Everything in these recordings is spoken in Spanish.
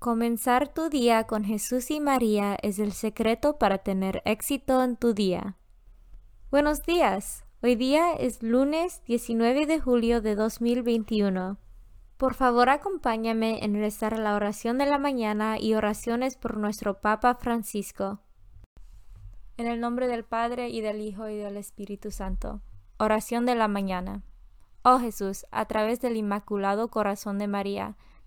Comenzar tu día con Jesús y María es el secreto para tener éxito en tu día. Buenos días. Hoy día es lunes 19 de julio de 2021. Por favor, acompáñame en rezar la oración de la mañana y oraciones por nuestro Papa Francisco. En el nombre del Padre y del Hijo y del Espíritu Santo. Oración de la mañana. Oh Jesús, a través del Inmaculado Corazón de María,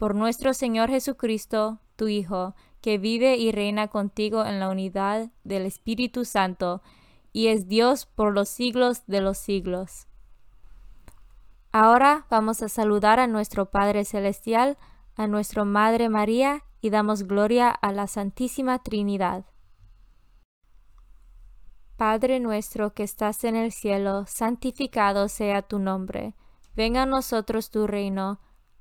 por nuestro Señor Jesucristo, tu Hijo, que vive y reina contigo en la unidad del Espíritu Santo, y es Dios por los siglos de los siglos. Ahora vamos a saludar a nuestro Padre Celestial, a nuestra Madre María, y damos gloria a la Santísima Trinidad. Padre nuestro que estás en el cielo, santificado sea tu nombre. Venga a nosotros tu reino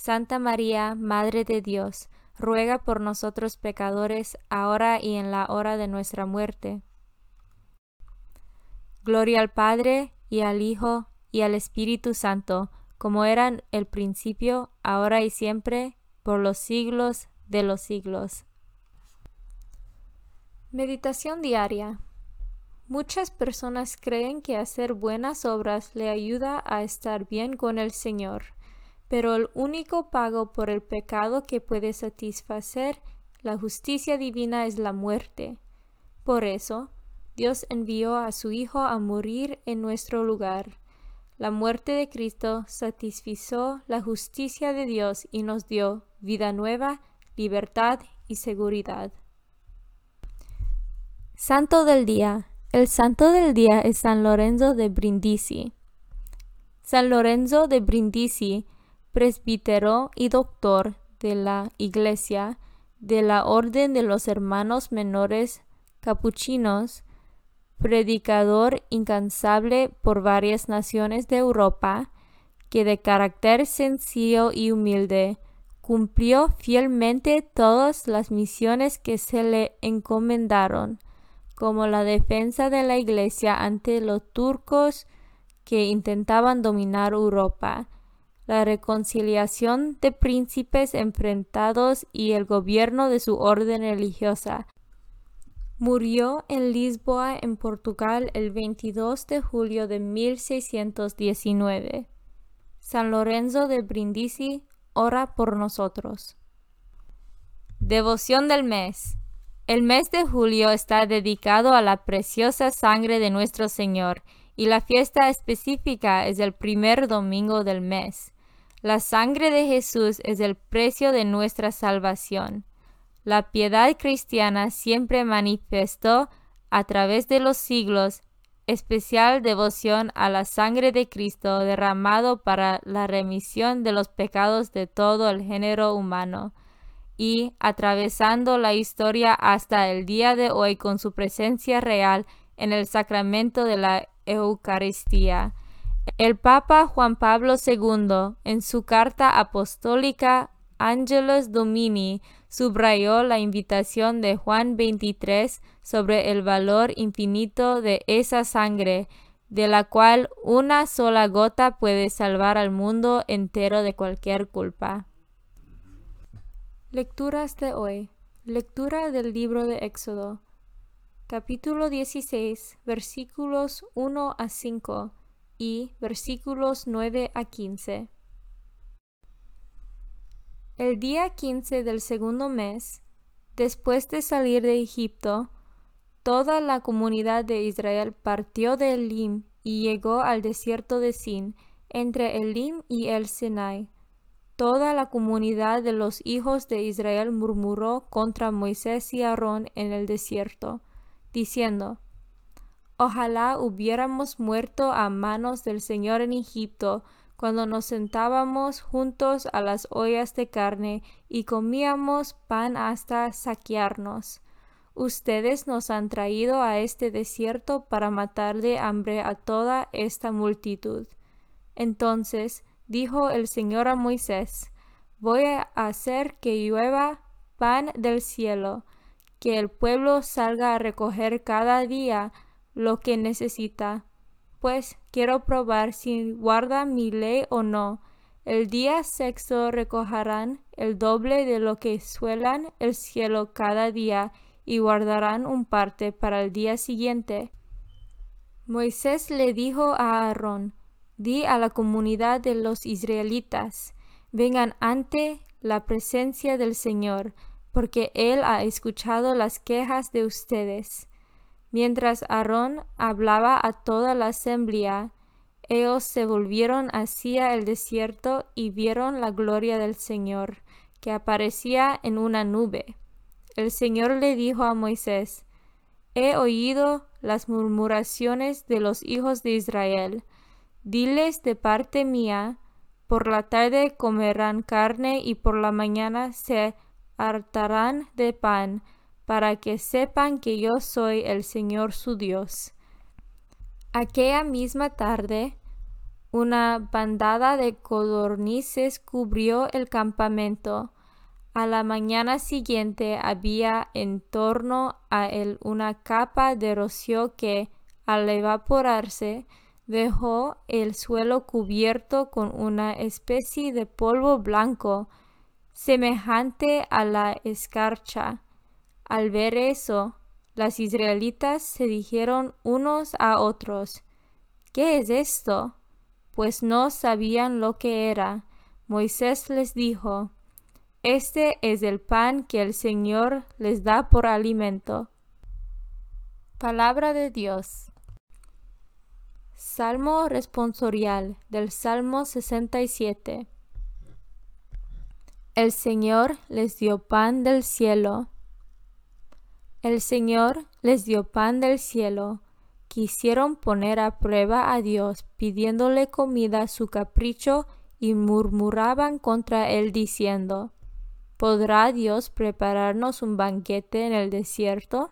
Santa María, Madre de Dios, ruega por nosotros pecadores, ahora y en la hora de nuestra muerte. Gloria al Padre, y al Hijo, y al Espíritu Santo, como eran el principio, ahora y siempre, por los siglos de los siglos. Meditación diaria. Muchas personas creen que hacer buenas obras le ayuda a estar bien con el Señor pero el único pago por el pecado que puede satisfacer la justicia divina es la muerte. Por eso, Dios envió a su Hijo a morir en nuestro lugar. La muerte de Cristo satisfizo la justicia de Dios y nos dio vida nueva, libertad y seguridad. Santo del Día. El santo del día es San Lorenzo de Brindisi. San Lorenzo de Brindisi presbítero y doctor de la Iglesia de la Orden de los Hermanos Menores Capuchinos, predicador incansable por varias naciones de Europa, que de carácter sencillo y humilde cumplió fielmente todas las misiones que se le encomendaron, como la defensa de la Iglesia ante los turcos que intentaban dominar Europa, la reconciliación de príncipes enfrentados y el gobierno de su orden religiosa. Murió en Lisboa, en Portugal, el 22 de julio de 1619. San Lorenzo de Brindisi, ora por nosotros. Devoción del mes. El mes de julio está dedicado a la preciosa sangre de nuestro Señor y la fiesta específica es el primer domingo del mes. La sangre de Jesús es el precio de nuestra salvación. La piedad cristiana siempre manifestó a través de los siglos especial devoción a la sangre de Cristo derramado para la remisión de los pecados de todo el género humano y atravesando la historia hasta el día de hoy con su presencia real en el sacramento de la Eucaristía. El Papa Juan Pablo II, en su carta apostólica Angelus Domini, subrayó la invitación de Juan XXIII sobre el valor infinito de esa sangre, de la cual una sola gota puede salvar al mundo entero de cualquier culpa. Lecturas de hoy. Lectura del libro de Éxodo. Capítulo 16, versículos 1 a 5 y versículos 9 a 15. El día 15 del segundo mes, después de salir de Egipto, toda la comunidad de Israel partió de Elim y llegó al desierto de Sin, entre Elim y el Sinai Toda la comunidad de los hijos de Israel murmuró contra Moisés y Aarón en el desierto, diciendo, Ojalá hubiéramos muerto a manos del Señor en Egipto, cuando nos sentábamos juntos a las ollas de carne y comíamos pan hasta saquearnos. Ustedes nos han traído a este desierto para matar de hambre a toda esta multitud. Entonces dijo el Señor a Moisés, voy a hacer que llueva pan del cielo, que el pueblo salga a recoger cada día lo que necesita, pues quiero probar si guarda mi ley o no. El día sexto recogerán el doble de lo que suelan el cielo cada día y guardarán un parte para el día siguiente. Moisés le dijo a Aarón, di a la comunidad de los israelitas, vengan ante la presencia del Señor, porque Él ha escuchado las quejas de ustedes. Mientras Aarón hablaba a toda la asamblea, ellos se volvieron hacia el desierto y vieron la gloria del Señor, que aparecía en una nube. El Señor le dijo a Moisés, He oído las murmuraciones de los hijos de Israel, Diles de parte mía, por la tarde comerán carne y por la mañana se hartarán de pan, para que sepan que yo soy el Señor su Dios. Aquella misma tarde, una bandada de codornices cubrió el campamento. A la mañana siguiente había en torno a él una capa de rocío que, al evaporarse, dejó el suelo cubierto con una especie de polvo blanco, semejante a la escarcha. Al ver eso, las israelitas se dijeron unos a otros, ¿Qué es esto? Pues no sabían lo que era. Moisés les dijo, Este es el pan que el Señor les da por alimento. Palabra de Dios. Salmo responsorial del Salmo 67. El Señor les dio pan del cielo. El Señor les dio pan del cielo. Quisieron poner a prueba a Dios pidiéndole comida a su capricho y murmuraban contra él diciendo, ¿Podrá Dios prepararnos un banquete en el desierto?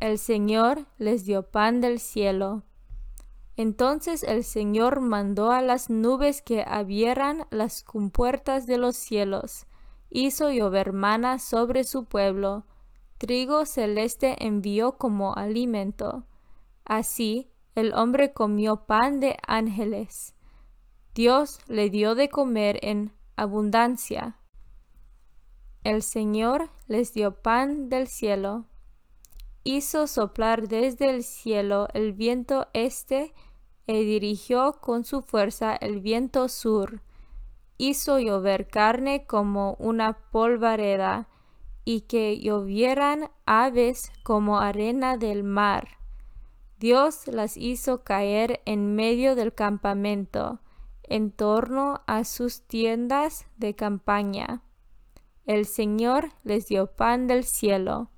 El Señor les dio pan del cielo entonces el Señor mandó a las nubes que abrieran las compuertas de los cielos, hizo llover mana sobre su pueblo, trigo celeste envió como alimento. Así el hombre comió pan de ángeles. Dios le dio de comer en abundancia. El Señor les dio pan del cielo hizo soplar desde el cielo el viento este y dirigió con su fuerza el viento sur. Hizo llover carne como una polvareda y que llovieran aves como arena del mar. Dios las hizo caer en medio del campamento, en torno a sus tiendas de campaña. El Señor les dio pan del cielo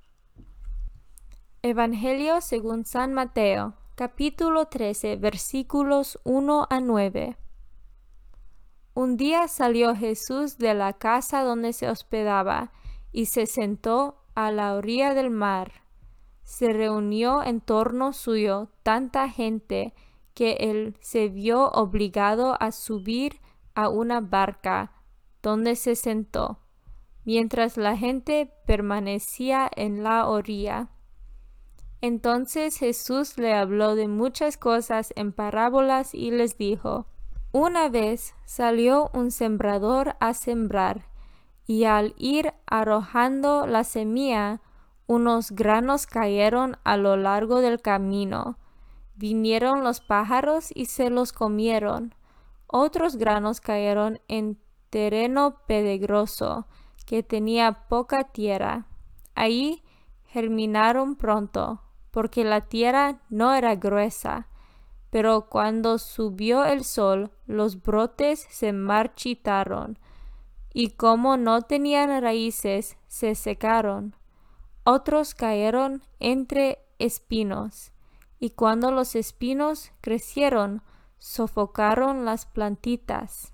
Evangelio según San Mateo, capítulo 13, versículos 1 a 9. Un día salió Jesús de la casa donde se hospedaba y se sentó a la orilla del mar. Se reunió en torno suyo tanta gente que él se vio obligado a subir a una barca donde se sentó, mientras la gente permanecía en la orilla Entonces Jesús le habló de muchas cosas en parábolas y les dijo, Una vez salió un sembrador a sembrar, y al ir arrojando la semilla, unos granos cayeron a lo largo del camino. Vinieron los pájaros y se los comieron. Otros granos cayeron en terreno pedregoso, que tenía poca tierra. Allí germinaron pronto, porque la tierra no era gruesa. Pero cuando subió el sol, los brotes se marchitaron, y como no tenían raíces, se secaron. Otros cayeron entre espinos, y cuando los espinos crecieron, sofocaron las plantitas.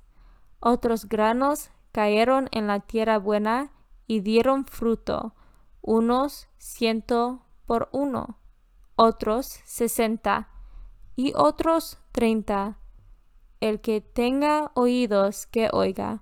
Otros granos cayeron en la tierra buena y dieron fruto, unos ciento por uno, otros sesenta y otros treinta. El que tenga oídos que oiga.